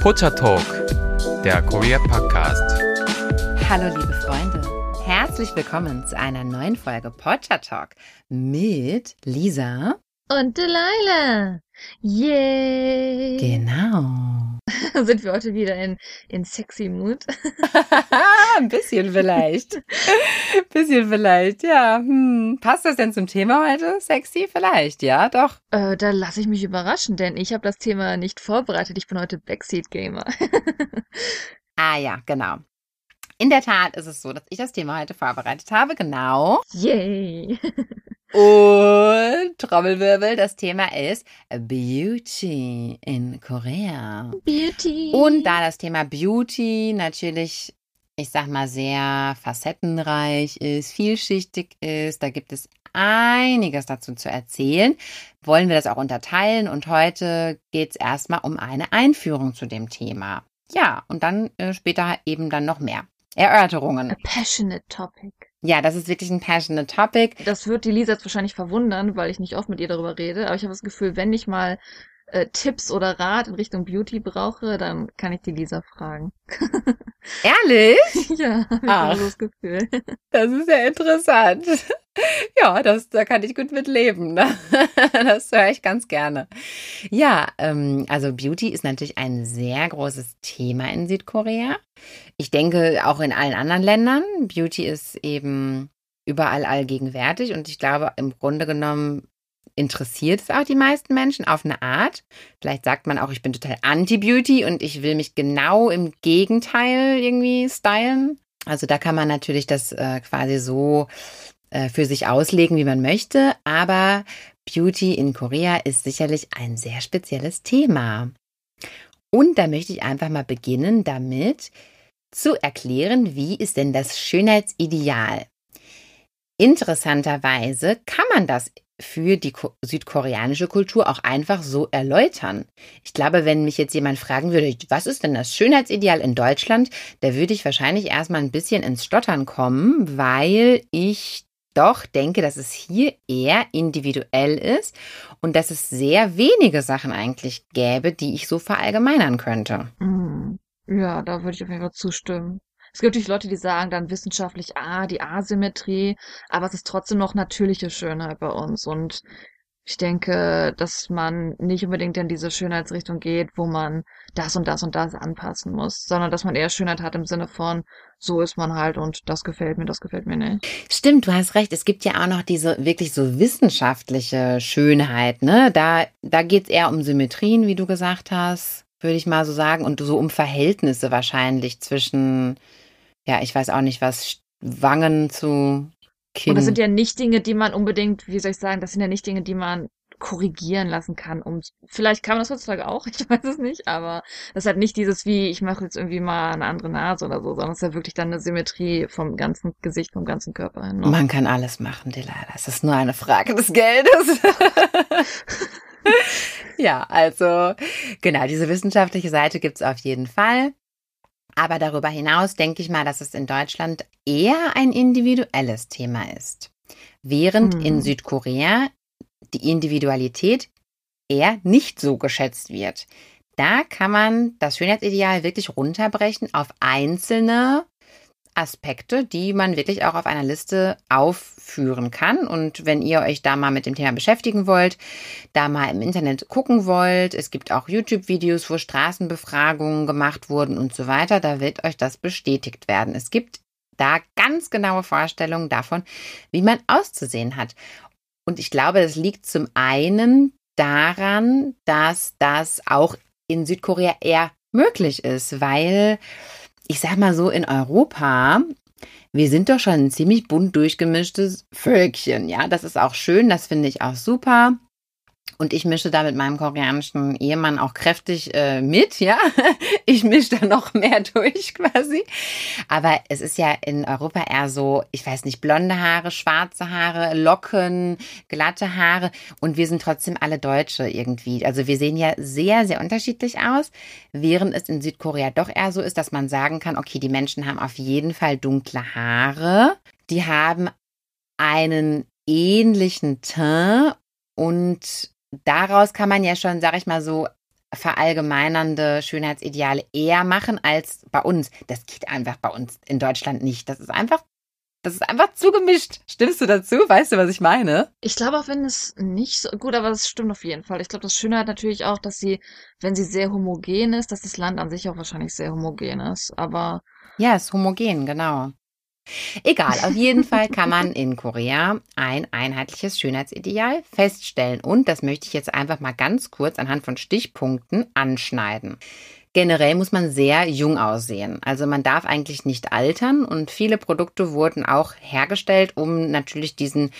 Pocha Talk, der Korea Podcast. Hallo liebe Freunde, herzlich willkommen zu einer neuen Folge Pocha Talk mit Lisa und Delilah. Yay! Genau. Sind wir heute wieder in, in sexy Mood? Ein bisschen vielleicht. Ein bisschen vielleicht, ja. Hm. Passt das denn zum Thema heute? Sexy vielleicht, ja, doch. Äh, da lasse ich mich überraschen, denn ich habe das Thema nicht vorbereitet. Ich bin heute Backseat Gamer. ah ja, genau. In der Tat ist es so, dass ich das Thema heute vorbereitet habe, genau. Yay! Und Trommelwirbel, das Thema ist Beauty in Korea. Beauty. Und da das Thema Beauty natürlich, ich sag mal, sehr facettenreich ist, vielschichtig ist, da gibt es einiges dazu zu erzählen, wollen wir das auch unterteilen. Und heute geht es erstmal um eine Einführung zu dem Thema. Ja, und dann äh, später eben dann noch mehr. Erörterungen. A passionate topic. Ja, das ist wirklich ein passionate topic. Das wird die Lisa jetzt wahrscheinlich verwundern, weil ich nicht oft mit ihr darüber rede, aber ich habe das Gefühl, wenn ich mal äh, Tipps oder Rat in Richtung Beauty brauche, dann kann ich die Lisa fragen. Ehrlich? ja, hab ich so das Gefühl. Das ist ja interessant. Ja, das, da kann ich gut mit leben. Ne? Das höre ich ganz gerne. Ja, ähm, also Beauty ist natürlich ein sehr großes Thema in Südkorea. Ich denke auch in allen anderen Ländern. Beauty ist eben überall allgegenwärtig und ich glaube, im Grunde genommen interessiert es auch die meisten Menschen auf eine Art. Vielleicht sagt man auch, ich bin total anti-Beauty und ich will mich genau im Gegenteil irgendwie stylen. Also da kann man natürlich das äh, quasi so äh, für sich auslegen, wie man möchte. Aber Beauty in Korea ist sicherlich ein sehr spezielles Thema. Und da möchte ich einfach mal beginnen damit zu erklären, wie ist denn das Schönheitsideal? Interessanterweise kann man das für die südkoreanische Kultur auch einfach so erläutern. Ich glaube, wenn mich jetzt jemand fragen würde, was ist denn das Schönheitsideal in Deutschland, da würde ich wahrscheinlich erstmal ein bisschen ins Stottern kommen, weil ich doch denke, dass es hier eher individuell ist und dass es sehr wenige Sachen eigentlich gäbe, die ich so verallgemeinern könnte. Mhm. Ja, da würde ich auf jeden Fall zustimmen. Es gibt natürlich Leute, die sagen dann wissenschaftlich, ah, die Asymmetrie, aber es ist trotzdem noch natürliche Schönheit bei uns. Und ich denke, dass man nicht unbedingt in diese Schönheitsrichtung geht, wo man das und das und das anpassen muss, sondern dass man eher Schönheit hat im Sinne von, so ist man halt und das gefällt mir, das gefällt mir nicht. Stimmt, du hast recht. Es gibt ja auch noch diese wirklich so wissenschaftliche Schönheit, ne? Da, da geht es eher um Symmetrien, wie du gesagt hast, würde ich mal so sagen, und so um Verhältnisse wahrscheinlich zwischen ja, ich weiß auch nicht, was Wangen zu Kinn. Und das sind ja nicht Dinge, die man unbedingt, wie soll ich sagen, das sind ja nicht Dinge, die man korrigieren lassen kann. Um, vielleicht kann man das heutzutage auch, ich weiß es nicht, aber das ist halt nicht dieses wie, ich mache jetzt irgendwie mal eine andere Nase oder so, sondern es ist ja wirklich dann eine Symmetrie vom ganzen Gesicht, vom ganzen Körper hin. Ne? Man kann alles machen, Delilah. Es ist nur eine Frage des Geldes. ja, also genau, diese wissenschaftliche Seite gibt's auf jeden Fall. Aber darüber hinaus denke ich mal, dass es in Deutschland eher ein individuelles Thema ist. Während hm. in Südkorea die Individualität eher nicht so geschätzt wird. Da kann man das Schönheitsideal wirklich runterbrechen auf einzelne Aspekte, die man wirklich auch auf einer Liste aufführen kann. Und wenn ihr euch da mal mit dem Thema beschäftigen wollt, da mal im Internet gucken wollt, es gibt auch YouTube-Videos, wo Straßenbefragungen gemacht wurden und so weiter, da wird euch das bestätigt werden. Es gibt da ganz genaue Vorstellungen davon, wie man auszusehen hat. Und ich glaube, das liegt zum einen daran, dass das auch in Südkorea eher möglich ist, weil ich sag mal so, in Europa, wir sind doch schon ein ziemlich bunt durchgemischtes Völkchen. Ja, das ist auch schön, das finde ich auch super. Und ich mische da mit meinem koreanischen Ehemann auch kräftig äh, mit, ja. Ich mische da noch mehr durch quasi. Aber es ist ja in Europa eher so, ich weiß nicht, blonde Haare, schwarze Haare, Locken, glatte Haare. Und wir sind trotzdem alle Deutsche irgendwie. Also wir sehen ja sehr, sehr unterschiedlich aus. Während es in Südkorea doch eher so ist, dass man sagen kann, okay, die Menschen haben auf jeden Fall dunkle Haare. Die haben einen ähnlichen Teint und daraus kann man ja schon, sag ich mal so, verallgemeinernde Schönheitsideale eher machen als bei uns. Das geht einfach bei uns in Deutschland nicht. Das ist einfach das ist einfach zugemischt. Stimmst du dazu? Weißt du, was ich meine? Ich glaube auch, wenn es nicht so gut, aber das stimmt auf jeden Fall. Ich glaube, das Schöne hat natürlich auch, dass sie, wenn sie sehr homogen ist, dass das Land an sich auch wahrscheinlich sehr homogen ist. Aber ja, ist homogen, genau. Egal, auf jeden Fall kann man in Korea ein einheitliches Schönheitsideal feststellen. Und das möchte ich jetzt einfach mal ganz kurz anhand von Stichpunkten anschneiden. Generell muss man sehr jung aussehen. Also man darf eigentlich nicht altern und viele Produkte wurden auch hergestellt, um natürlich diesen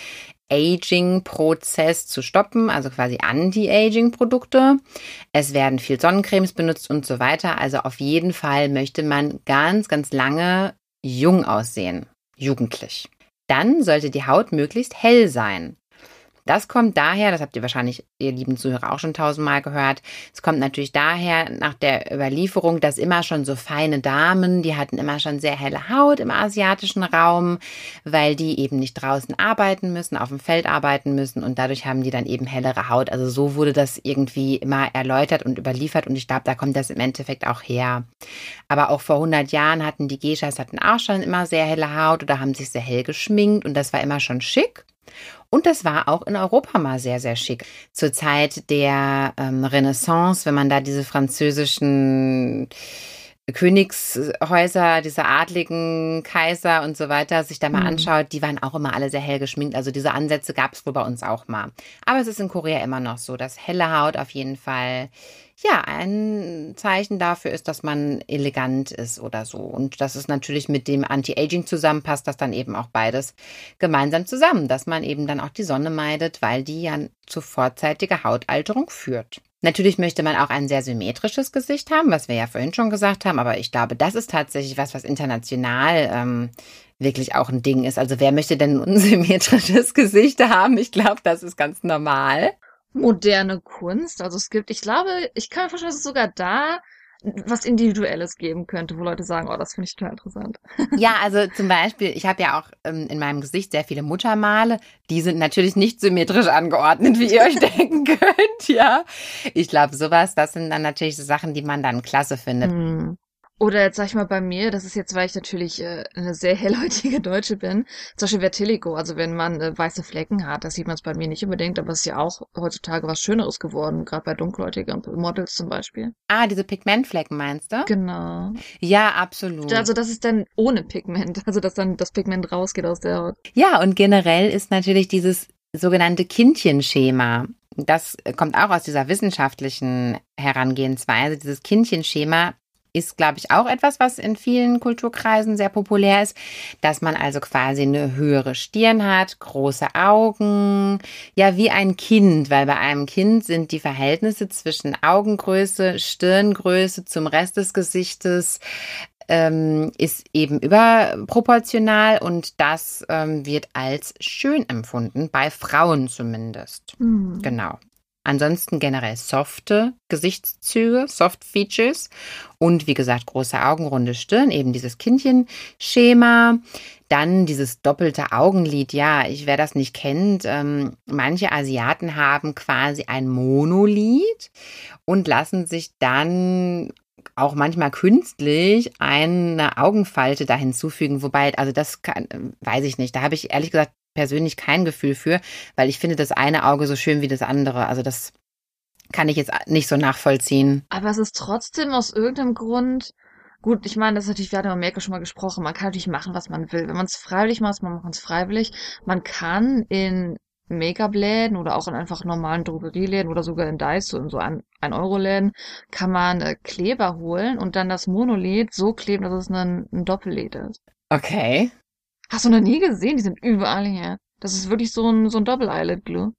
Aging-Prozess zu stoppen, also quasi Anti-Aging-Produkte. Es werden viel Sonnencremes benutzt und so weiter. Also auf jeden Fall möchte man ganz, ganz lange jung aussehen, jugendlich. Dann sollte die Haut möglichst hell sein. Das kommt daher, das habt ihr wahrscheinlich, ihr lieben Zuhörer, auch schon tausendmal gehört. Es kommt natürlich daher nach der Überlieferung, dass immer schon so feine Damen, die hatten immer schon sehr helle Haut im asiatischen Raum, weil die eben nicht draußen arbeiten müssen, auf dem Feld arbeiten müssen und dadurch haben die dann eben hellere Haut. Also so wurde das irgendwie immer erläutert und überliefert und ich glaube, da kommt das im Endeffekt auch her. Aber auch vor 100 Jahren hatten die Geishas hatten auch schon immer sehr helle Haut oder haben sich sehr hell geschminkt und das war immer schon schick. Und das war auch in Europa mal sehr, sehr schick. Zur Zeit der ähm, Renaissance, wenn man da diese französischen Königshäuser, diese adligen Kaiser und so weiter sich da mal mhm. anschaut, die waren auch immer alle sehr hell geschminkt. Also diese Ansätze gab es wohl bei uns auch mal. Aber es ist in Korea immer noch so, dass helle Haut auf jeden Fall ja ein Zeichen dafür ist, dass man elegant ist oder so. Und dass es natürlich mit dem Anti-Aging zusammenpasst, dass dann eben auch beides gemeinsam zusammen, dass man eben dann auch die Sonne meidet, weil die ja zu vorzeitiger Hautalterung führt. Natürlich möchte man auch ein sehr symmetrisches Gesicht haben, was wir ja vorhin schon gesagt haben, aber ich glaube, das ist tatsächlich was, was international ähm, wirklich auch ein Ding ist. Also wer möchte denn ein unsymmetrisches Gesicht haben? Ich glaube, das ist ganz normal. Moderne Kunst, also es gibt, ich glaube, ich kann mir vorstellen, dass es sogar da was Individuelles geben könnte, wo Leute sagen, oh, das finde ich total interessant. Ja, also zum Beispiel, ich habe ja auch ähm, in meinem Gesicht sehr viele Muttermale. Die sind natürlich nicht symmetrisch angeordnet, wie ihr euch denken könnt, ja. Ich glaube, sowas, das sind dann natürlich so Sachen, die man dann klasse findet. Mm. Oder jetzt sag ich mal bei mir, das ist jetzt, weil ich natürlich äh, eine sehr hellhäutige Deutsche bin, zum Beispiel Vertiligo, also wenn man äh, weiße Flecken hat, das sieht man es bei mir nicht unbedingt, aber es ist ja auch heutzutage was Schöneres geworden, gerade bei dunkelhäutigen Models zum Beispiel. Ah, diese Pigmentflecken meinst du? Genau. Ja, absolut. Also das ist dann ohne Pigment, also dass dann das Pigment rausgeht aus der Haut. Ja, und generell ist natürlich dieses sogenannte Kindchenschema. Das kommt auch aus dieser wissenschaftlichen Herangehensweise. Dieses Kindchenschema ist, glaube ich, auch etwas, was in vielen Kulturkreisen sehr populär ist, dass man also quasi eine höhere Stirn hat, große Augen, ja, wie ein Kind, weil bei einem Kind sind die Verhältnisse zwischen Augengröße, Stirngröße zum Rest des Gesichtes ähm, ist eben überproportional und das ähm, wird als schön empfunden, bei Frauen zumindest. Mhm. Genau. Ansonsten generell softe Gesichtszüge, Soft Features und wie gesagt große Augen, runde Stirn, eben dieses Kindchenschema. Dann dieses doppelte Augenlid. Ja, ich, wer das nicht kennt, ähm, manche Asiaten haben quasi ein Monolid und lassen sich dann auch manchmal künstlich eine Augenfalte da hinzufügen. Wobei, also das kann, weiß ich nicht. Da habe ich ehrlich gesagt persönlich kein Gefühl für, weil ich finde das eine Auge so schön wie das andere. Also das kann ich jetzt nicht so nachvollziehen. Aber es ist trotzdem aus irgendeinem Grund. Gut, ich meine, das ist natürlich, wir hatten Merkel schon mal gesprochen, man kann natürlich machen, was man will. Wenn man es freiwillig macht, man macht es freiwillig. Man kann in Make-up-Läden oder auch in einfach normalen Drogerieläden oder sogar in Daiso, in so ein, ein Euro-Läden, kann man äh, Kleber holen und dann das Monolid so kleben, dass es ein, ein Doppelled ist. Okay. Hast du noch nie gesehen? Die sind überall hier. Das ist wirklich so ein, so ein Doppel-Eyelid-Glue.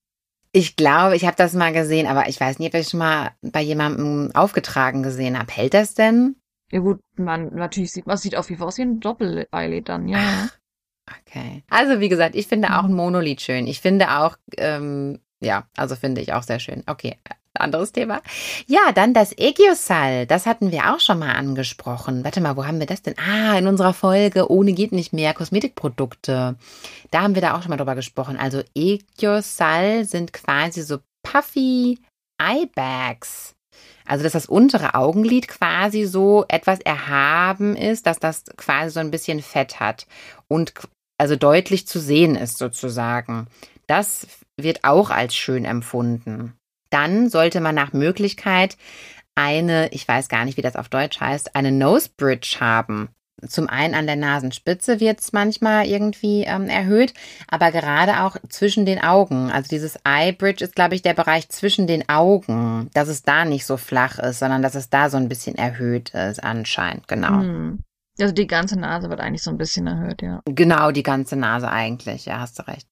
Ich glaube, ich habe das mal gesehen, aber ich weiß nicht, ob ich schon mal bei jemandem aufgetragen gesehen habe. Hält das denn? Ja gut, man natürlich sieht, man sieht auf jeden Fall aus wie ein Doppel-Eyelid dann, ja. Ach, okay. Also wie gesagt, ich finde auch ein Monolith schön. Ich finde auch, ähm, ja, also finde ich auch sehr schön. Okay, anderes Thema. Ja, dann das Egiosal. Das hatten wir auch schon mal angesprochen. Warte mal, wo haben wir das denn? Ah, in unserer Folge Ohne geht nicht mehr Kosmetikprodukte. Da haben wir da auch schon mal drüber gesprochen. Also Egiosal sind quasi so puffy Eyebags. Also, dass das untere Augenlid quasi so etwas erhaben ist, dass das quasi so ein bisschen Fett hat und also deutlich zu sehen ist sozusagen. Das wird auch als schön empfunden. Dann sollte man nach Möglichkeit eine, ich weiß gar nicht, wie das auf Deutsch heißt, eine Nose Bridge haben. Zum einen an der Nasenspitze wird es manchmal irgendwie ähm, erhöht, aber gerade auch zwischen den Augen. Also dieses Eye Bridge ist, glaube ich, der Bereich zwischen den Augen, dass es da nicht so flach ist, sondern dass es da so ein bisschen erhöht ist, anscheinend, genau. Hm. Also die ganze Nase wird eigentlich so ein bisschen erhöht, ja. Genau, die ganze Nase eigentlich, ja, hast du recht.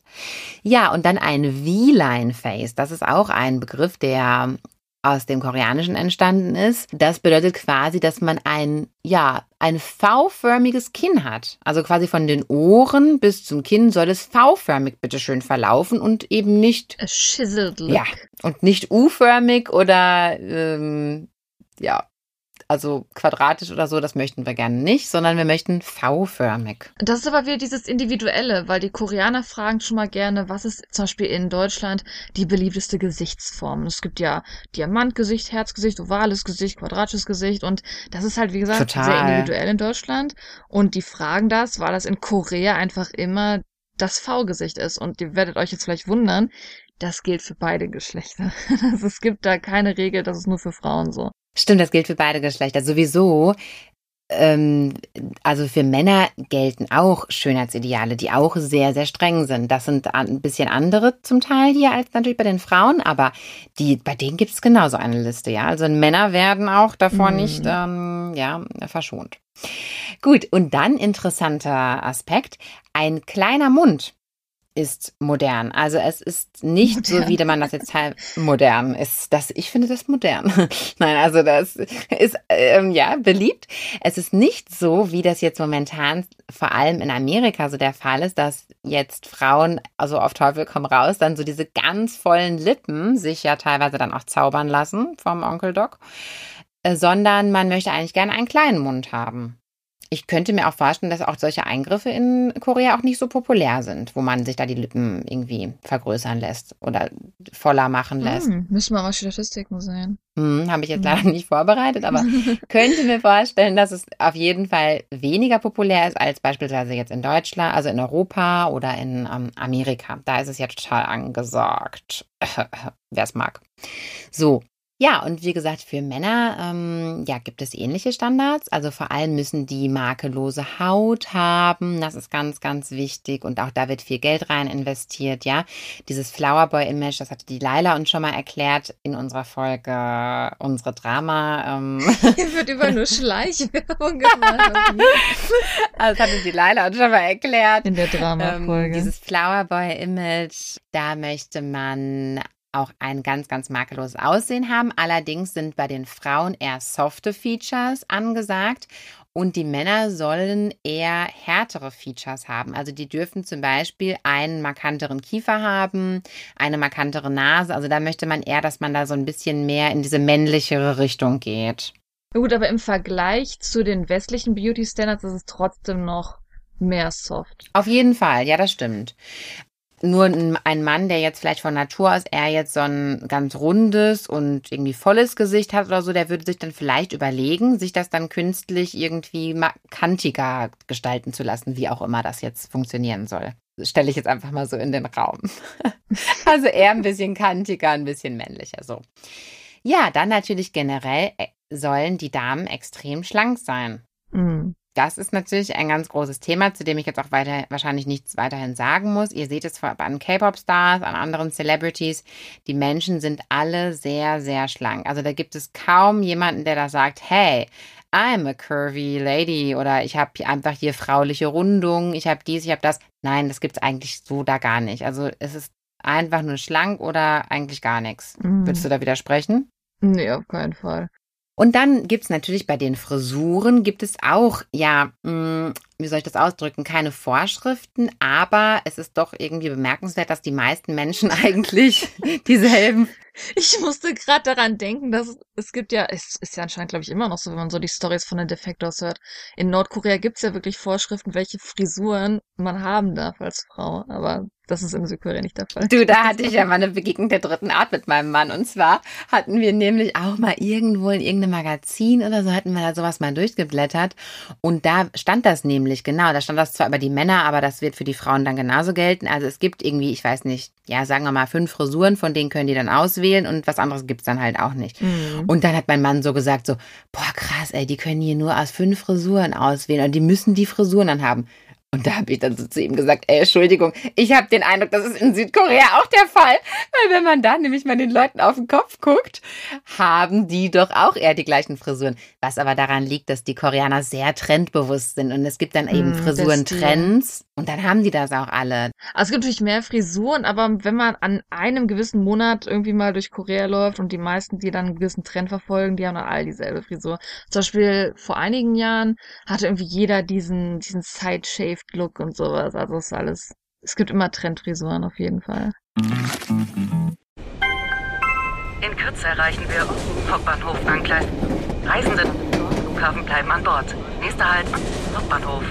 Ja, und dann ein V-Line-Face. Das ist auch ein Begriff, der aus dem Koreanischen entstanden ist. Das bedeutet quasi, dass man ein, ja, ein V-förmiges Kinn hat. Also quasi von den Ohren bis zum Kinn soll es V-förmig bitteschön verlaufen und eben nicht. A chiseled look. Ja, und nicht U-förmig oder, ähm, ja, also quadratisch oder so, das möchten wir gerne nicht, sondern wir möchten V-förmig. Das ist aber wieder dieses Individuelle, weil die Koreaner fragen schon mal gerne, was ist zum Beispiel in Deutschland die beliebteste Gesichtsform. Es gibt ja Diamantgesicht, Herzgesicht, ovales Gesicht, quadratisches Gesicht und das ist halt, wie gesagt, Total. sehr individuell in Deutschland. Und die fragen das, weil das in Korea einfach immer das V-Gesicht ist. Und ihr werdet euch jetzt vielleicht wundern, das gilt für beide Geschlechter. Also es gibt da keine Regel, das ist nur für Frauen so. Stimmt, das gilt für beide Geschlechter. Sowieso, ähm, also für Männer gelten auch Schönheitsideale, die auch sehr, sehr streng sind. Das sind ein bisschen andere zum Teil hier als natürlich bei den Frauen, aber die, bei denen gibt es genauso eine Liste, ja. Also Männer werden auch davor Mhm. nicht, ähm, ja, verschont. Gut, und dann interessanter Aspekt, ein kleiner Mund ist modern. Also es ist nicht so, Modern. wie man das jetzt halt modern ist. Das, ich finde das modern. Nein, also das ist ähm, ja beliebt. Es ist nicht so, wie das jetzt momentan vor allem in Amerika so der Fall ist, dass jetzt Frauen, also auf Teufel komm raus, dann so diese ganz vollen Lippen sich ja teilweise dann auch zaubern lassen vom Onkel Doc, äh, sondern man möchte eigentlich gerne einen kleinen Mund haben. Ich könnte mir auch vorstellen, dass auch solche Eingriffe in Korea auch nicht so populär sind, wo man sich da die Lippen irgendwie vergrößern lässt oder voller machen lässt. Hm, müssen wir mal Statistiken sehen. Hm, Habe ich jetzt Mhm. leider nicht vorbereitet, aber könnte mir vorstellen, dass es auf jeden Fall weniger populär ist als beispielsweise jetzt in Deutschland, also in Europa oder in ähm, Amerika. Da ist es ja total angesagt, wer es mag. So. Ja, und wie gesagt, für Männer ähm, ja, gibt es ähnliche Standards. Also vor allem müssen die makellose Haut haben. Das ist ganz, ganz wichtig. Und auch da wird viel Geld rein investiert, ja. Dieses Flowerboy-Image, das hatte die Laila uns schon mal erklärt in unserer Folge, unsere Drama. Ähm, Hier wird über nur Schleichwerbung gemacht. also das hatte die Laila uns schon mal erklärt. In der Ähm, Drama-Folge. dieses Flowerboy-Image, da möchte man auch ein ganz, ganz makelloses Aussehen haben. Allerdings sind bei den Frauen eher softe Features angesagt und die Männer sollen eher härtere Features haben. Also die dürfen zum Beispiel einen markanteren Kiefer haben, eine markantere Nase. Also da möchte man eher, dass man da so ein bisschen mehr in diese männlichere Richtung geht. Na Gut, aber im Vergleich zu den westlichen Beauty Standards ist es trotzdem noch mehr soft. Auf jeden Fall, ja, das stimmt. Nur ein Mann, der jetzt vielleicht von Natur aus eher jetzt so ein ganz rundes und irgendwie volles Gesicht hat oder so, der würde sich dann vielleicht überlegen, sich das dann künstlich irgendwie kantiger gestalten zu lassen, wie auch immer das jetzt funktionieren soll. Das stelle ich jetzt einfach mal so in den Raum. Also eher ein bisschen kantiger, ein bisschen männlicher, so. Ja, dann natürlich generell äh, sollen die Damen extrem schlank sein. Mm. Das ist natürlich ein ganz großes Thema, zu dem ich jetzt auch weiter, wahrscheinlich nichts weiterhin sagen muss. Ihr seht es vor- an K-Pop-Stars, an anderen Celebrities. Die Menschen sind alle sehr, sehr schlank. Also da gibt es kaum jemanden, der da sagt, hey, I'm a curvy lady oder ich habe einfach hier frauliche Rundung, ich habe dies, ich habe das. Nein, das gibt es eigentlich so da gar nicht. Also es ist einfach nur schlank oder eigentlich gar nichts. Mm. Würdest du da widersprechen? Nee, auf keinen Fall. Und dann gibt's natürlich bei den Frisuren, gibt es auch, ja, mh, wie soll ich das ausdrücken, keine Vorschriften, aber es ist doch irgendwie bemerkenswert, dass die meisten Menschen eigentlich dieselben. Ich musste gerade daran denken, dass es gibt ja, es ist ja anscheinend, glaube ich, immer noch so, wenn man so die Stories von den Defectors hört. In Nordkorea gibt es ja wirklich Vorschriften, welche Frisuren man haben darf als Frau, aber das ist in Südkorea nicht der Fall. Du, da hatte ich ja mal eine Begegnung der dritten Art mit meinem Mann. Und zwar hatten wir nämlich auch mal irgendwo in irgendeinem Magazin oder so, hatten wir da sowas mal durchgeblättert. Und da stand das nämlich, genau, da stand das zwar über die Männer, aber das wird für die Frauen dann genauso gelten. Also es gibt irgendwie, ich weiß nicht, ja, sagen wir mal fünf Frisuren, von denen können die dann auswählen und was anderes gibt's dann halt auch nicht. Mhm. Und dann hat mein Mann so gesagt, so, boah, krass, ey, die können hier nur aus fünf Frisuren auswählen und die müssen die Frisuren dann haben. Und da habe ich dann so zu ihm gesagt, ey, Entschuldigung, ich habe den Eindruck, das ist in Südkorea auch der Fall. Weil wenn man da nämlich mal den Leuten auf den Kopf guckt, haben die doch auch eher die gleichen Frisuren. Was aber daran liegt, dass die Koreaner sehr trendbewusst sind. Und es gibt dann eben mm, Frisurentrends. Und dann haben die das auch alle. Also es gibt natürlich mehr Frisuren, aber wenn man an einem gewissen Monat irgendwie mal durch Korea läuft und die meisten, die dann einen gewissen Trend verfolgen, die haben dann all dieselbe Frisur. Zum Beispiel vor einigen Jahren hatte irgendwie jeder diesen, diesen Side-Shaved Look und sowas. Also es ist alles, es gibt immer Trendfrisuren auf jeden Fall. In Kürze erreichen wir Hauptbahnhof Angleis. Reisende Flughafen bleiben an Bord. Nächster Halt, Hauptbahnhof.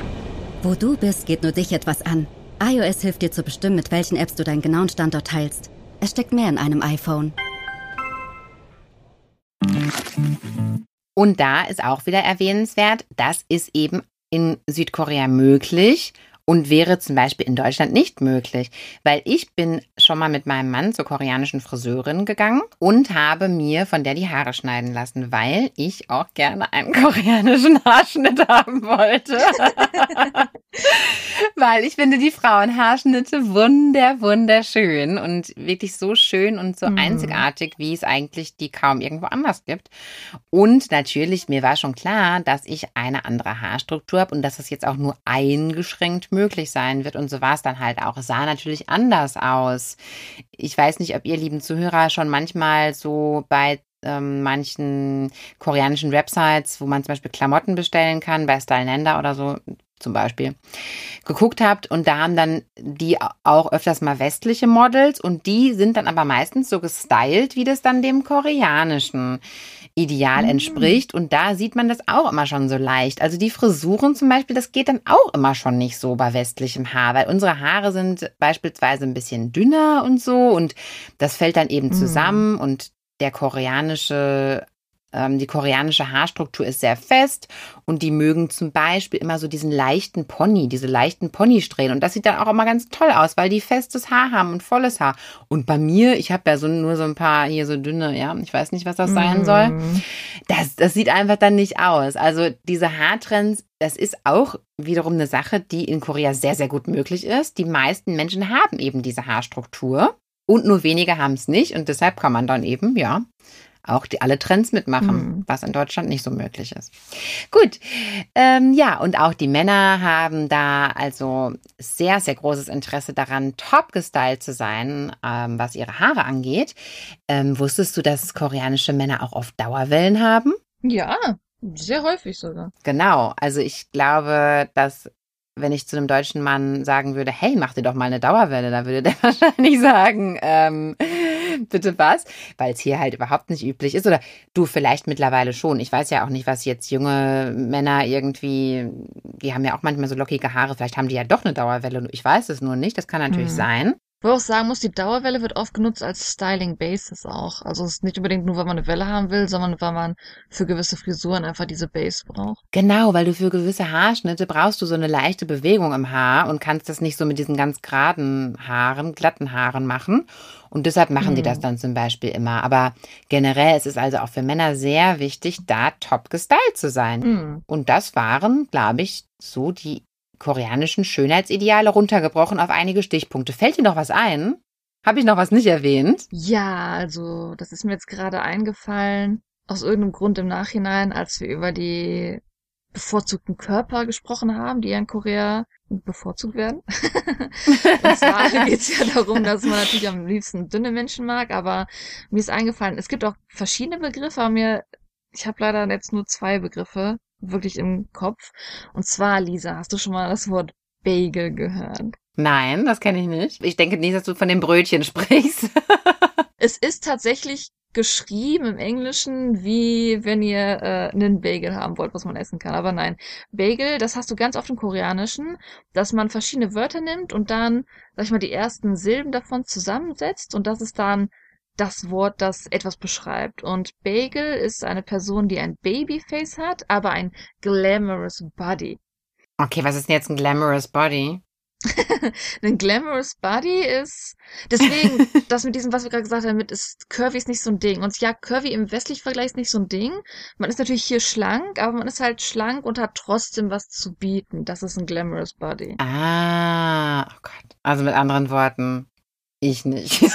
Wo du bist, geht nur dich etwas an. iOS hilft dir zu bestimmen, mit welchen Apps du deinen genauen Standort teilst. Es steckt mehr in einem iPhone. Und da ist auch wieder erwähnenswert, das ist eben in Südkorea möglich und wäre zum Beispiel in Deutschland nicht möglich, weil ich bin schon mal mit meinem Mann zur koreanischen Friseurin gegangen und habe mir von der die Haare schneiden lassen, weil ich auch gerne einen koreanischen Haarschnitt haben wollte. weil ich finde die Frauenhaarschnitte wunder, wunderschön und wirklich so schön und so mhm. einzigartig, wie es eigentlich die kaum irgendwo anders gibt. Und natürlich, mir war schon klar, dass ich eine andere Haarstruktur habe und dass es jetzt auch nur eingeschränkt möglich sein wird. Und so war es dann halt auch. Es sah natürlich anders aus. Ich weiß nicht, ob ihr lieben Zuhörer schon manchmal so bei ähm, manchen koreanischen Websites, wo man zum Beispiel Klamotten bestellen kann, bei Stylelander oder so zum Beispiel, geguckt habt und da haben dann die auch öfters mal westliche Models und die sind dann aber meistens so gestylt, wie das dann dem koreanischen Ideal mhm. entspricht. Und da sieht man das auch immer schon so leicht. Also die Frisuren zum Beispiel, das geht dann auch immer schon nicht so bei westlichem Haar, weil unsere Haare sind beispielsweise ein bisschen dünner und so und das fällt dann eben mhm. zusammen mhm. und der koreanische die koreanische Haarstruktur ist sehr fest und die mögen zum Beispiel immer so diesen leichten Pony, diese leichten Ponysträhnen. Und das sieht dann auch immer ganz toll aus, weil die festes Haar haben und volles Haar. Und bei mir, ich habe ja so nur so ein paar hier so dünne, ja, ich weiß nicht, was das sein soll. Mhm. Das, das sieht einfach dann nicht aus. Also diese Haartrends, das ist auch wiederum eine Sache, die in Korea sehr, sehr gut möglich ist. Die meisten Menschen haben eben diese Haarstruktur. Und nur wenige haben es nicht und deshalb kann man dann eben, ja, auch die alle Trends mitmachen, mhm. was in Deutschland nicht so möglich ist. Gut, ähm, ja, und auch die Männer haben da also sehr, sehr großes Interesse daran, top gestylt zu sein, ähm, was ihre Haare angeht. Ähm, wusstest du, dass koreanische Männer auch oft Dauerwellen haben? Ja, sehr häufig sogar. Genau, also ich glaube, dass wenn ich zu einem deutschen Mann sagen würde, hey, mach dir doch mal eine Dauerwelle, da würde der wahrscheinlich sagen, ähm, bitte was, weil es hier halt überhaupt nicht üblich ist. Oder du vielleicht mittlerweile schon. Ich weiß ja auch nicht, was jetzt junge Männer irgendwie, die haben ja auch manchmal so lockige Haare, vielleicht haben die ja doch eine Dauerwelle. Ich weiß es nur nicht, das kann natürlich mhm. sein. Wo ich auch sagen muss, die Dauerwelle wird oft genutzt als Styling Basis auch. Also es ist nicht unbedingt nur, weil man eine Welle haben will, sondern weil man für gewisse Frisuren einfach diese Base braucht. Genau, weil du für gewisse Haarschnitte brauchst du so eine leichte Bewegung im Haar und kannst das nicht so mit diesen ganz geraden Haaren, glatten Haaren machen. Und deshalb machen mhm. die das mhm. dann zum Beispiel immer. Aber generell ist es also auch für Männer sehr wichtig, da top gestylt zu sein. Mhm. Und das waren, glaube ich, so die koreanischen Schönheitsideale runtergebrochen auf einige Stichpunkte. Fällt dir noch was ein? Habe ich noch was nicht erwähnt? Ja, also das ist mir jetzt gerade eingefallen. Aus irgendeinem Grund im Nachhinein, als wir über die bevorzugten Körper gesprochen haben, die ja in Korea bevorzugt werden. und zwar geht es ja darum, dass man natürlich am liebsten dünne Menschen mag, aber mir ist eingefallen, es gibt auch verschiedene Begriffe, aber mir, ich habe leider jetzt nur zwei Begriffe wirklich im Kopf. Und zwar, Lisa, hast du schon mal das Wort Bagel gehört? Nein, das kenne ich nicht. Ich denke nicht, dass du von dem Brötchen sprichst. es ist tatsächlich geschrieben im Englischen, wie wenn ihr äh, einen Bagel haben wollt, was man essen kann. Aber nein, Bagel, das hast du ganz oft im Koreanischen, dass man verschiedene Wörter nimmt und dann, sag ich mal, die ersten Silben davon zusammensetzt und das ist dann das Wort, das etwas beschreibt. Und Bagel ist eine Person, die ein Babyface hat, aber ein glamorous Body. Okay, was ist denn jetzt ein glamorous Body? ein glamorous Body ist, deswegen, das mit diesem, was wir gerade gesagt haben, mit ist, Curvy ist nicht so ein Ding. Und ja, Curvy im westlichen Vergleich ist nicht so ein Ding. Man ist natürlich hier schlank, aber man ist halt schlank und hat trotzdem was zu bieten. Das ist ein glamorous Body. Ah, oh Gott. Also mit anderen Worten, ich nicht.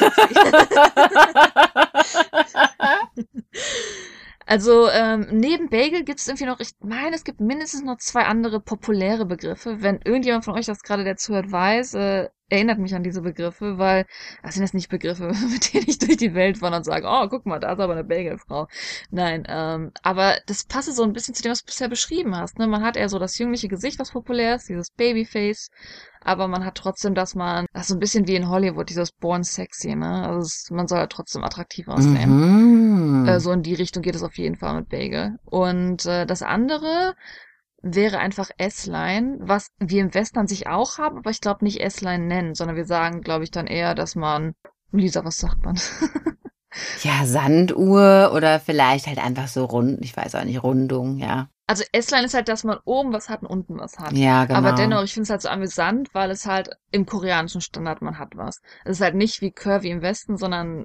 Also ähm, neben Bagel gibt es irgendwie noch, ich meine, es gibt mindestens noch zwei andere populäre Begriffe. Wenn irgendjemand von euch das gerade der zuhört weiß, äh, erinnert mich an diese Begriffe, weil das sind jetzt nicht Begriffe, mit denen ich durch die Welt fahre und sage, oh, guck mal, da ist aber eine Bagelfrau. Nein, ähm, aber das passe so ein bisschen zu dem, was du bisher beschrieben hast. Ne? Man hat eher so das jüngliche Gesicht, was populär ist, dieses Babyface aber man hat trotzdem, dass man, das ist so ein bisschen wie in Hollywood, dieses Born Sexy, ne? Also es, man soll ja trotzdem attraktiv aussehen. Mhm. Äh, so in die Richtung geht es auf jeden Fall mit Bagel. Und äh, das andere wäre einfach S-Line, was wir im Westen an sich auch haben, aber ich glaube nicht S-Line nennen, sondern wir sagen, glaube ich, dann eher, dass man, Lisa, was sagt man? ja, Sanduhr oder vielleicht halt einfach so rund, ich weiß auch nicht, Rundung, ja. Also S-Line ist halt, dass man oben was hat und unten was hat. Ja, genau. Aber dennoch, ich finde es halt so amüsant, weil es halt im koreanischen Standard man hat was. Es ist halt nicht wie Curvy im Westen, sondern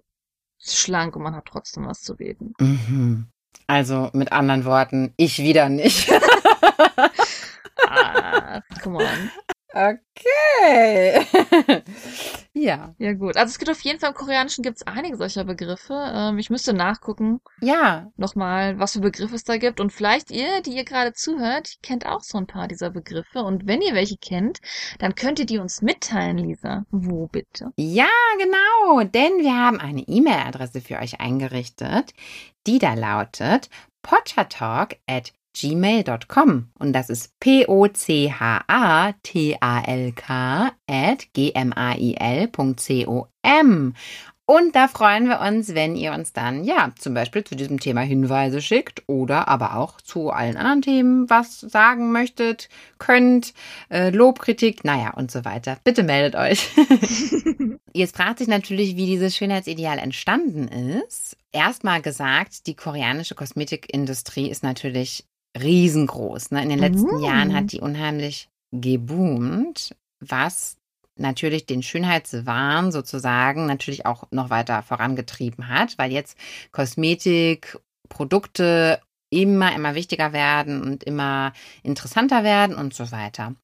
schlank und man hat trotzdem was zu beten. Mhm. Also mit anderen Worten, ich wieder nicht. ah, come on. Okay. ja. Ja, gut. Also es gibt auf jeden Fall im Koreanischen gibt es einige solcher Begriffe. Ähm, ich müsste nachgucken. Ja. Nochmal, was für Begriffe es da gibt. Und vielleicht ihr, die ihr gerade zuhört, kennt auch so ein paar dieser Begriffe. Und wenn ihr welche kennt, dann könnt ihr die uns mitteilen, Lisa. Wo bitte? Ja, genau. Denn wir haben eine E-Mail-Adresse für euch eingerichtet, die da lautet pottertalk at gmail.com und das ist P-O-C-H-A-T-A-L-K at g-m-a-i-l.com. Und da freuen wir uns, wenn ihr uns dann, ja, zum Beispiel zu diesem Thema Hinweise schickt oder aber auch zu allen anderen Themen was sagen möchtet, könnt, äh, Lobkritik, naja und so weiter. Bitte meldet euch. Jetzt fragt sich natürlich, wie dieses Schönheitsideal entstanden ist. Erstmal gesagt, die koreanische Kosmetikindustrie ist natürlich riesengroß. Ne? In den letzten mhm. Jahren hat die unheimlich geboomt, was natürlich den Schönheitswahn sozusagen natürlich auch noch weiter vorangetrieben hat, weil jetzt Kosmetikprodukte immer, immer wichtiger werden und immer interessanter werden und so weiter.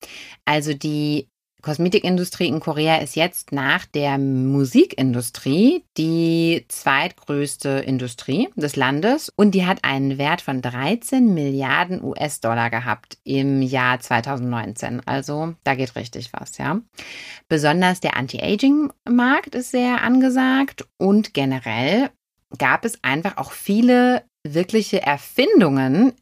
Also die Kosmetikindustrie in Korea ist jetzt nach der Musikindustrie die zweitgrößte Industrie des Landes und die hat einen Wert von 13 Milliarden US-Dollar gehabt im Jahr 2019. Also da geht richtig was, ja. Besonders der Anti-Aging-Markt ist sehr angesagt und generell gab es einfach auch viele wirkliche Erfindungen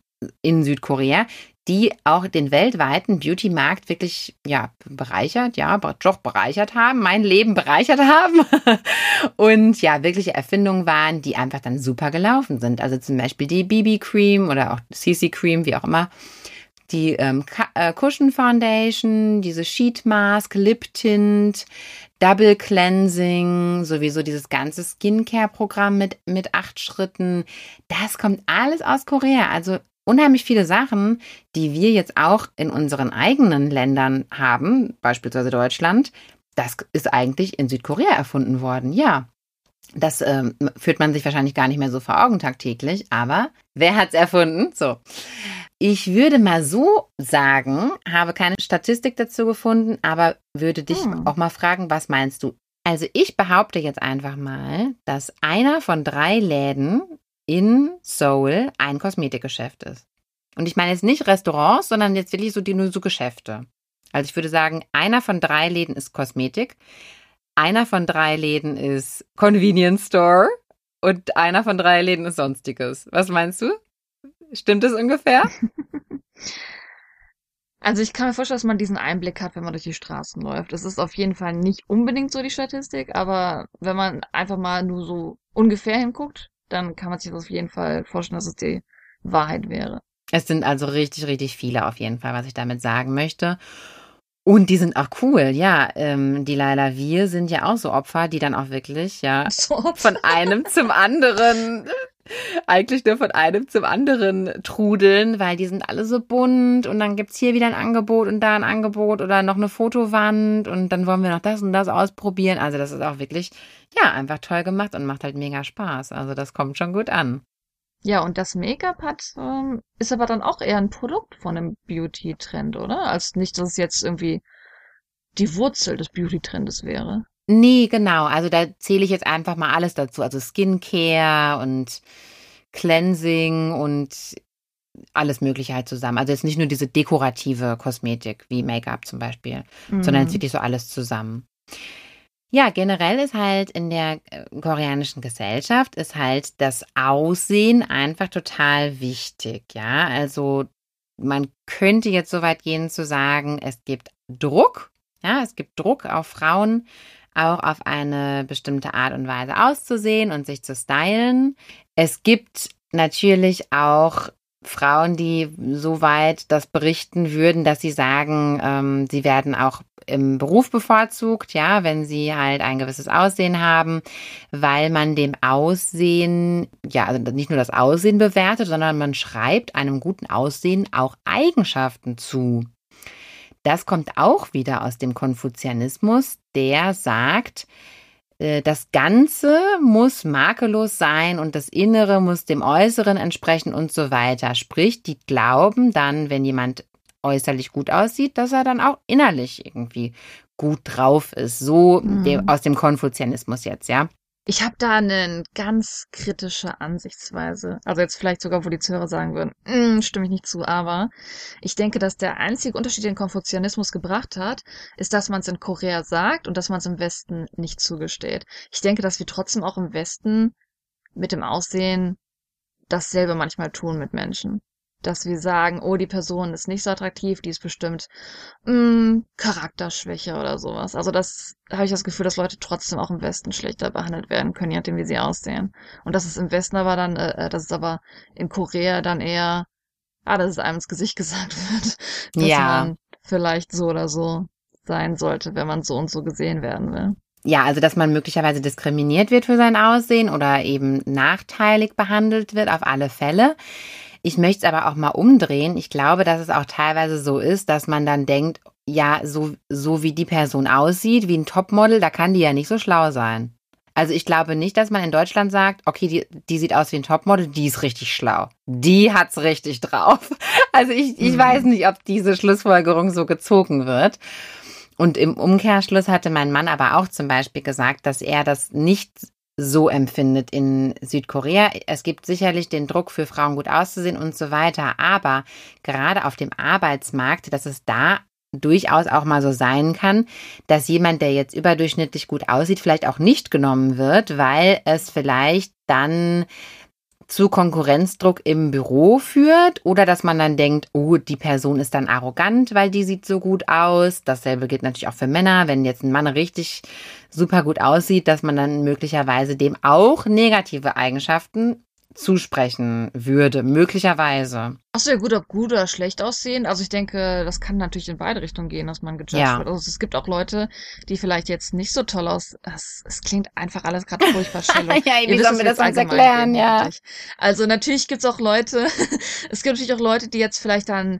in Südkorea, die auch den weltweiten Beauty-Markt wirklich, ja, bereichert, ja, doch bereichert haben, mein Leben bereichert haben. Und ja, wirkliche Erfindungen waren, die einfach dann super gelaufen sind. Also zum Beispiel die BB-Cream oder auch CC-Cream, wie auch immer. Die ähm, äh, Cushion Foundation, diese Sheet Mask, Lip Tint, Double Cleansing, sowieso dieses ganze Skincare-Programm mit, mit acht Schritten. Das kommt alles aus Korea. Also unheimlich viele Sachen, die wir jetzt auch in unseren eigenen Ländern haben, beispielsweise Deutschland, das ist eigentlich in Südkorea erfunden worden, ja. Das ähm, führt man sich wahrscheinlich gar nicht mehr so vor Augen tagtäglich, aber wer hat's erfunden? So. Ich würde mal so sagen, habe keine Statistik dazu gefunden, aber würde dich hm. auch mal fragen, was meinst du? Also ich behaupte jetzt einfach mal, dass einer von drei Läden in Seoul ein Kosmetikgeschäft ist. Und ich meine jetzt nicht Restaurants, sondern jetzt wirklich so die nur so Geschäfte. Also ich würde sagen, einer von drei Läden ist Kosmetik, einer von drei Läden ist Convenience Store und einer von drei Läden ist Sonstiges. Was meinst du? Stimmt es ungefähr? Also ich kann mir vorstellen, dass man diesen Einblick hat, wenn man durch die Straßen läuft. Es ist auf jeden Fall nicht unbedingt so die Statistik, aber wenn man einfach mal nur so ungefähr hinguckt, dann kann man sich das auf jeden Fall vorstellen, dass es die Wahrheit wäre. Es sind also richtig, richtig viele auf jeden Fall, was ich damit sagen möchte. Und die sind auch cool, ja. Ähm, die Laila Wir sind ja auch so Opfer, die dann auch wirklich, ja, So, von einem zum anderen, eigentlich nur von einem zum anderen trudeln, weil die sind alle so bunt und dann gibt's hier wieder ein Angebot und da ein Angebot oder noch eine Fotowand und dann wollen wir noch das und das ausprobieren. Also das ist auch wirklich, ja, einfach toll gemacht und macht halt mega Spaß. Also das kommt schon gut an. Ja, und das Make-up hat, ähm, ist aber dann auch eher ein Produkt von einem Beauty-Trend, oder? Als nicht, dass es jetzt irgendwie die Wurzel des Beauty-Trendes wäre. Nee, genau. Also da zähle ich jetzt einfach mal alles dazu. Also Skincare und Cleansing und alles Mögliche halt zusammen. Also jetzt nicht nur diese dekorative Kosmetik wie Make-up zum Beispiel, sondern jetzt Mhm. wirklich so alles zusammen. Ja, generell ist halt in der äh, koreanischen Gesellschaft ist halt das Aussehen einfach total wichtig, ja. Also man könnte jetzt so weit gehen zu sagen, es gibt Druck, ja, es gibt Druck auf Frauen, auch auf eine bestimmte Art und Weise auszusehen und sich zu stylen. Es gibt natürlich auch Frauen, die so weit das berichten würden, dass sie sagen, ähm, sie werden auch im Beruf bevorzugt, ja, wenn sie halt ein gewisses Aussehen haben, weil man dem Aussehen, ja, also nicht nur das Aussehen bewertet, sondern man schreibt einem guten Aussehen auch Eigenschaften zu. Das kommt auch wieder aus dem Konfuzianismus, der sagt, äh, das Ganze muss makellos sein und das Innere muss dem Äußeren entsprechen und so weiter. Sprich, die glauben dann, wenn jemand äußerlich gut aussieht, dass er dann auch innerlich irgendwie gut drauf ist. So Mhm. aus dem Konfuzianismus jetzt, ja. Ich habe da eine ganz kritische Ansichtsweise. Also jetzt vielleicht sogar, wo die Zuhörer sagen würden, "Mm, stimme ich nicht zu, aber ich denke, dass der einzige Unterschied, den Konfuzianismus gebracht hat, ist, dass man es in Korea sagt und dass man es im Westen nicht zugesteht. Ich denke, dass wir trotzdem auch im Westen mit dem Aussehen dasselbe manchmal tun mit Menschen. Dass wir sagen, oh, die Person ist nicht so attraktiv, die ist bestimmt mh, Charakterschwäche oder sowas. Also das habe ich das Gefühl, dass Leute trotzdem auch im Westen schlechter behandelt werden können, je nachdem, wie sie aussehen. Und das ist im Westen aber dann, äh, das ist aber in Korea dann eher, ah, dass es einem ins Gesicht gesagt wird, dass Ja. man vielleicht so oder so sein sollte, wenn man so und so gesehen werden will. Ja, also dass man möglicherweise diskriminiert wird für sein Aussehen oder eben nachteilig behandelt wird, auf alle Fälle. Ich möchte es aber auch mal umdrehen. Ich glaube, dass es auch teilweise so ist, dass man dann denkt, ja, so, so wie die Person aussieht, wie ein Topmodel, da kann die ja nicht so schlau sein. Also ich glaube nicht, dass man in Deutschland sagt, okay, die, die sieht aus wie ein Topmodel, die ist richtig schlau. Die hat's richtig drauf. Also ich, ich Mhm. weiß nicht, ob diese Schlussfolgerung so gezogen wird. Und im Umkehrschluss hatte mein Mann aber auch zum Beispiel gesagt, dass er das nicht so empfindet in Südkorea. Es gibt sicherlich den Druck für Frauen gut auszusehen und so weiter, aber gerade auf dem Arbeitsmarkt, dass es da durchaus auch mal so sein kann, dass jemand, der jetzt überdurchschnittlich gut aussieht, vielleicht auch nicht genommen wird, weil es vielleicht dann zu Konkurrenzdruck im Büro führt oder dass man dann denkt, oh, die Person ist dann arrogant, weil die sieht so gut aus. Dasselbe gilt natürlich auch für Männer, wenn jetzt ein Mann richtig super gut aussieht, dass man dann möglicherweise dem auch negative Eigenschaften zusprechen würde, möglicherweise. Achso, ja gut, ob gut oder schlecht aussehen. Also ich denke, das kann natürlich in beide Richtungen gehen, dass man gejudged Ja. wird. Also es gibt auch Leute, die vielleicht jetzt nicht so toll aus. Es, es klingt einfach alles gerade furchtbar Cello. Ja, wie sollen wir das uns erklären, ja. Also natürlich gibt's auch Leute, es gibt natürlich auch Leute, die jetzt vielleicht dann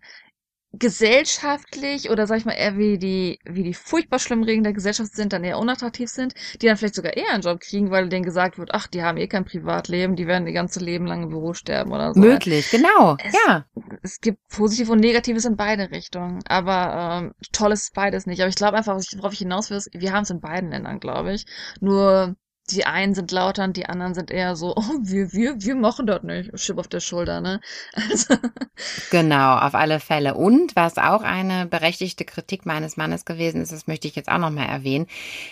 gesellschaftlich oder sag ich mal eher wie die, wie die furchtbar schlimmen Regeln der Gesellschaft sind, dann eher unattraktiv sind, die dann vielleicht sogar eher einen Job kriegen, weil denen gesagt wird, ach, die haben eh kein Privatleben, die werden ihr ganze Leben lang im Büro sterben oder so. Möglich, genau. Es- ja. Es gibt Positives und Negatives in beide Richtungen, aber ähm, toll ist beides nicht. Aber ich glaube einfach, worauf ich hinaus will, ist, wir haben es in beiden Ländern, glaube ich. Nur die einen sind lauter und die anderen sind eher so, oh, wir, wir, wir machen das nicht. Chip auf der Schulter, ne? Also, Genau, auf alle Fälle. Und was auch eine berechtigte Kritik meines Mannes gewesen ist, das möchte ich jetzt auch nochmal erwähnen.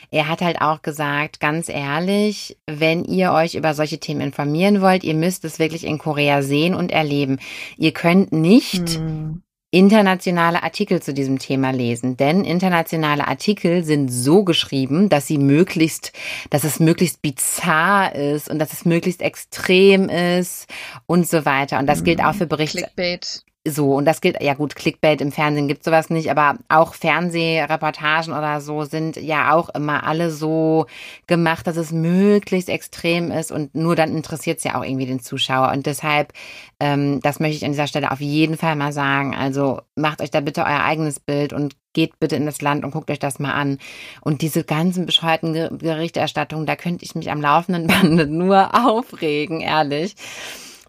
Er hat halt auch gesagt, ganz ehrlich, wenn ihr euch über solche Themen informieren wollt, ihr müsst es wirklich in Korea sehen und erleben. Ihr könnt nicht hm, internationale Artikel zu diesem Thema lesen, denn internationale Artikel sind so geschrieben, dass sie möglichst, dass es möglichst bizarr ist und dass es möglichst extrem ist und so weiter. Und das gilt auch für Berichte. Clickbait. So, und das gilt, ja gut, Clickbait im Fernsehen gibt sowas nicht, aber auch Fernsehreportagen oder so sind ja auch immer alle so gemacht, dass es möglichst extrem ist und nur dann interessiert es ja auch irgendwie den Zuschauer. Und deshalb, ähm, das möchte ich an dieser Stelle auf jeden Fall mal sagen. Also macht euch da bitte euer eigenes Bild und geht bitte in das Land und guckt euch das mal an. Und diese ganzen bescheuerten Berichterstattungen, da könnte ich mich am laufenden Bande nur aufregen, ehrlich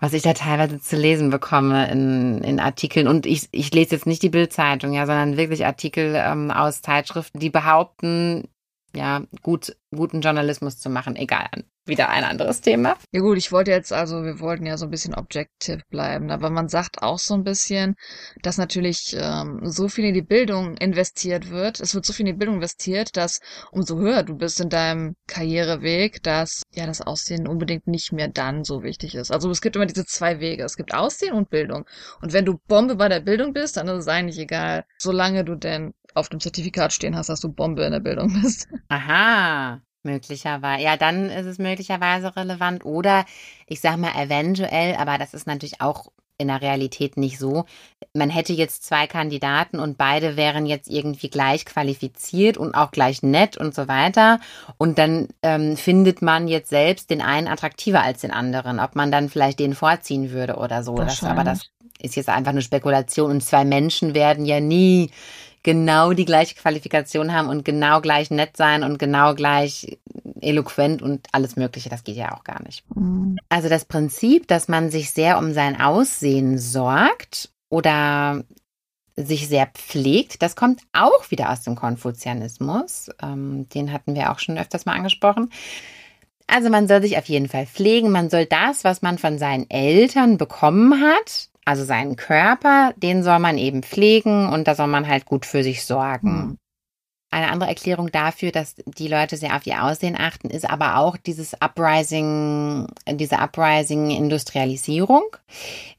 was ich da teilweise zu lesen bekomme in, in Artikeln. Und ich, ich lese jetzt nicht die Bildzeitung, ja, sondern wirklich Artikel ähm, aus Zeitschriften, die behaupten, ja, gut, guten Journalismus zu machen, egal wieder ein anderes Thema. Ja gut, ich wollte jetzt, also wir wollten ja so ein bisschen objective bleiben, aber man sagt auch so ein bisschen, dass natürlich ähm, so viel in die Bildung investiert wird, es wird so viel in die Bildung investiert, dass umso höher du bist in deinem Karriereweg, dass ja das Aussehen unbedingt nicht mehr dann so wichtig ist. Also es gibt immer diese zwei Wege, es gibt Aussehen und Bildung. Und wenn du Bombe bei der Bildung bist, dann ist es eigentlich egal, solange du denn auf dem Zertifikat stehen hast, dass du Bombe in der Bildung bist. Aha. Möglicherweise. Ja, dann ist es möglicherweise relevant. Oder ich sag mal eventuell, aber das ist natürlich auch in der Realität nicht so. Man hätte jetzt zwei Kandidaten und beide wären jetzt irgendwie gleich qualifiziert und auch gleich nett und so weiter. Und dann ähm, findet man jetzt selbst den einen attraktiver als den anderen, ob man dann vielleicht den vorziehen würde oder so. Das, aber das ist jetzt einfach eine Spekulation. Und zwei Menschen werden ja nie genau die gleiche Qualifikation haben und genau gleich nett sein und genau gleich eloquent und alles Mögliche. Das geht ja auch gar nicht. Mhm. Also das Prinzip, dass man sich sehr um sein Aussehen sorgt oder sich sehr pflegt, das kommt auch wieder aus dem Konfuzianismus. Ähm, den hatten wir auch schon öfters mal angesprochen. Also man soll sich auf jeden Fall pflegen. Man soll das, was man von seinen Eltern bekommen hat, also seinen Körper, den soll man eben pflegen und da soll man halt gut für sich sorgen. Hm. Eine andere Erklärung dafür, dass die Leute sehr auf ihr Aussehen achten, ist aber auch dieses Uprising, diese Uprising-Industrialisierung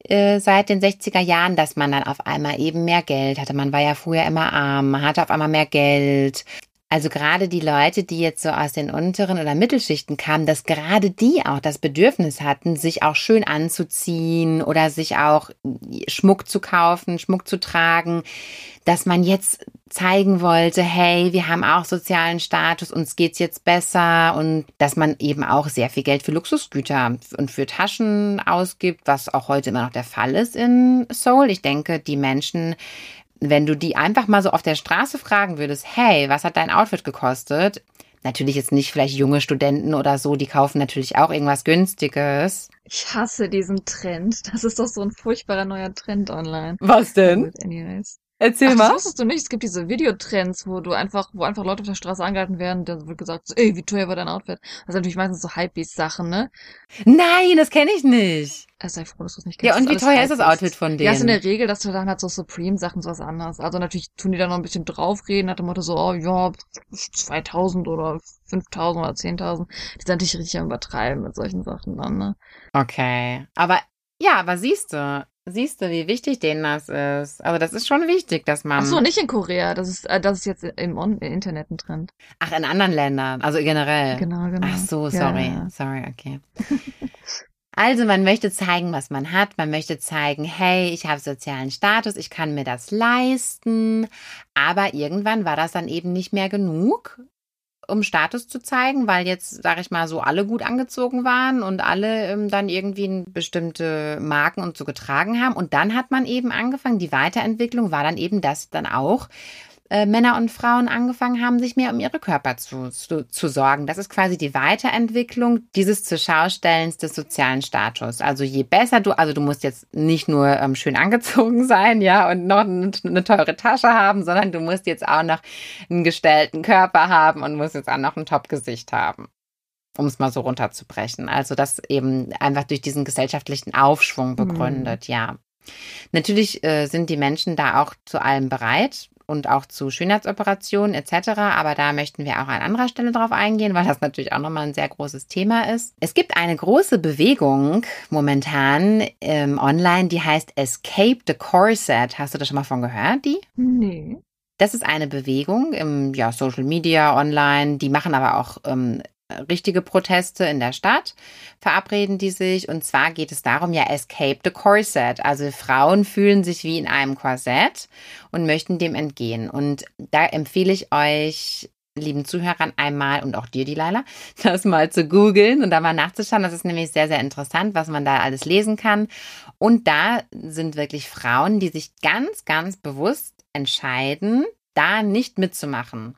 äh, seit den 60er Jahren, dass man dann auf einmal eben mehr Geld hatte. Man war ja früher immer arm, man hatte auf einmal mehr Geld. Also gerade die Leute, die jetzt so aus den unteren oder Mittelschichten kamen, dass gerade die auch das Bedürfnis hatten, sich auch schön anzuziehen oder sich auch Schmuck zu kaufen, Schmuck zu tragen, dass man jetzt zeigen wollte, hey, wir haben auch sozialen Status, uns geht's jetzt besser und dass man eben auch sehr viel Geld für Luxusgüter und für Taschen ausgibt, was auch heute immer noch der Fall ist in Seoul. Ich denke, die Menschen wenn du die einfach mal so auf der Straße fragen würdest, hey, was hat dein Outfit gekostet? Natürlich jetzt nicht vielleicht junge Studenten oder so, die kaufen natürlich auch irgendwas Günstiges. Ich hasse diesen Trend. Das ist doch so ein furchtbarer neuer Trend online. Was denn? Anyways. Erzähl Ach, mal. Das wusstest du nicht. Es gibt diese Videotrends, wo du einfach, wo einfach Leute auf der Straße angehalten werden, dann wird gesagt, ey, wie teuer war dein Outfit? Das sind natürlich meistens so Hypebeast-Sachen, ne? Nein, das kenne ich nicht. Also sei froh, dass du es nicht kennst. Ja, und wie teuer ist das. Outfit von denen? Ja, ist in der Regel, dass du dann halt so Supreme-Sachen sowas anderes. Also natürlich tun die da noch ein bisschen draufreden, nach dem Motto so, oh ja, 2000 oder 5000 oder 10.000. Die sind natürlich richtig am übertreiben mit solchen Sachen dann, ne? Okay. Aber ja, aber siehst du, siehst du, wie wichtig denen das ist. Also das ist schon wichtig, dass man. Ach so, nicht in Korea. Das ist, äh, das ist jetzt im On Internet ein Trend. Ach, in anderen Ländern, also generell. Genau, genau. Ach so, sorry, ja. sorry, okay. Also man möchte zeigen, was man hat. Man möchte zeigen, hey, ich habe sozialen Status, ich kann mir das leisten. Aber irgendwann war das dann eben nicht mehr genug, um Status zu zeigen, weil jetzt, sage ich mal, so alle gut angezogen waren und alle ähm, dann irgendwie bestimmte Marken und so getragen haben. Und dann hat man eben angefangen, die Weiterentwicklung war dann eben, dass dann auch äh, Männer und Frauen angefangen haben, sich mehr um ihre Körper zu, zu, zu sorgen. Das ist quasi die Weiterentwicklung dieses Zuschaustellens des sozialen Status. Also je besser du, also du musst jetzt nicht nur ähm, schön angezogen sein, ja, und noch eine, eine teure Tasche haben, sondern du musst jetzt auch noch einen gestellten Körper haben und musst jetzt auch noch ein Top-Gesicht haben. Um es mal so runterzubrechen. Also das eben einfach durch diesen gesellschaftlichen Aufschwung begründet, ja. Natürlich äh, sind die Menschen da auch zu allem bereit und auch zu Schönheitsoperationen etc. Aber da möchten wir auch an anderer Stelle drauf eingehen, weil das natürlich auch nochmal ein sehr großes Thema ist. Es gibt eine große Bewegung momentan ähm, online, die heißt Escape the Corset. Hast du da schon mal von gehört, die? Nee. Das ist eine Bewegung im ja, Social Media, online. Die machen aber auch ähm, richtige Proteste in der Stadt, verabreden die sich. Und zwar geht es darum, ja, escape the corset. Also Frauen fühlen sich wie in einem Korsett und möchten dem entgehen. Und da empfehle ich euch, lieben Zuhörern, einmal und auch dir, die Leila, das mal zu googeln und da mal nachzuschauen. Das ist nämlich sehr, sehr interessant, was man da alles lesen kann. Und da sind wirklich Frauen, die sich ganz, ganz bewusst entscheiden, da nicht mitzumachen.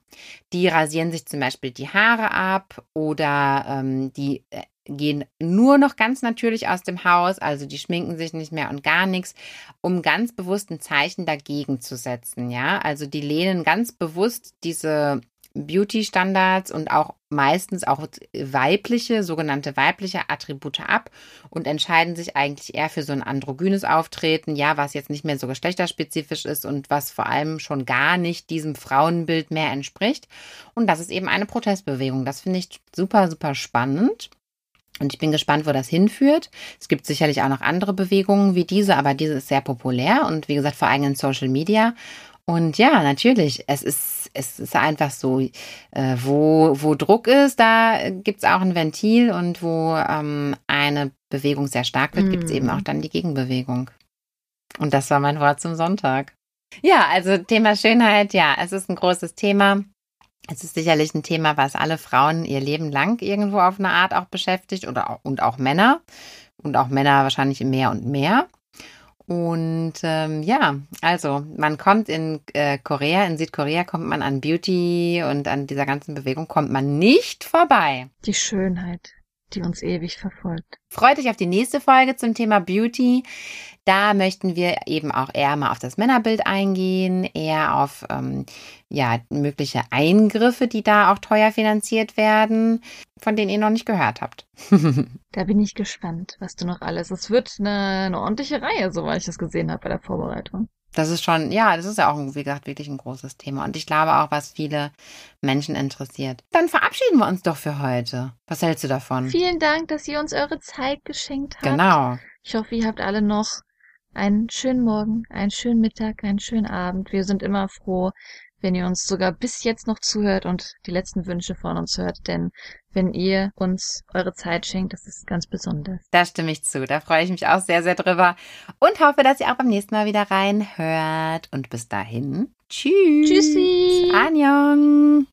Die rasieren sich zum Beispiel die Haare ab oder ähm, die äh, gehen nur noch ganz natürlich aus dem Haus, also die schminken sich nicht mehr und gar nichts, um ganz bewusst ein Zeichen dagegen zu setzen, ja. Also die lehnen ganz bewusst diese Beauty-Standards und auch meistens auch weibliche, sogenannte weibliche Attribute ab und entscheiden sich eigentlich eher für so ein androgynes Auftreten, ja, was jetzt nicht mehr so geschlechterspezifisch ist und was vor allem schon gar nicht diesem Frauenbild mehr entspricht. Und das ist eben eine Protestbewegung. Das finde ich super, super spannend. Und ich bin gespannt, wo das hinführt. Es gibt sicherlich auch noch andere Bewegungen wie diese, aber diese ist sehr populär und wie gesagt vor allem in Social Media. Und ja, natürlich, es ist, es ist einfach so, äh, wo, wo Druck ist, da gibt's auch ein Ventil und wo ähm, eine Bewegung sehr stark wird, gibt's eben Mhm. auch dann die Gegenbewegung. Und das war mein Wort zum Sonntag. Ja, also Thema Schönheit, ja, es ist ein großes Thema. Es ist sicherlich ein Thema, was alle Frauen ihr Leben lang irgendwo auf eine Art auch beschäftigt oder auch, und auch Männer. Und auch Männer wahrscheinlich mehr und mehr. Und ähm, ja, also man kommt in äh, Korea, in Südkorea kommt man an Beauty und an dieser ganzen Bewegung kommt man nicht vorbei. Die Schönheit, die uns ewig verfolgt. Freut euch auf die nächste Folge zum Thema Beauty. Da möchten wir eben auch eher mal auf das Männerbild eingehen, eher auf ähm, ja, mögliche Eingriffe, die da auch teuer finanziert werden, von denen ihr noch nicht gehört habt. Da bin ich gespannt, was du noch alles. Es wird eine, eine ordentliche Reihe, soweit ich das gesehen habe bei der Vorbereitung. Das ist schon, ja, das ist ja auch, wie gesagt, wirklich ein großes Thema. Und ich glaube auch, was viele Menschen interessiert. Dann verabschieden wir uns doch für heute. Was hältst du davon? Vielen Dank, dass ihr uns eure Zeit geschenkt habt. Genau. Ich hoffe, ihr habt alle noch einen schönen Morgen, einen schönen Mittag, einen schönen Abend. Wir sind immer froh, wenn ihr uns sogar bis jetzt noch zuhört und die letzten Wünsche von uns hört. Denn wenn ihr uns eure Zeit schenkt, das ist ganz besonders. Da stimme ich zu. Da freue ich mich auch sehr, sehr drüber. Und hoffe, dass ihr auch beim nächsten Mal wieder reinhört. Und bis dahin. Tschüss. Tschüssi. Annyeong.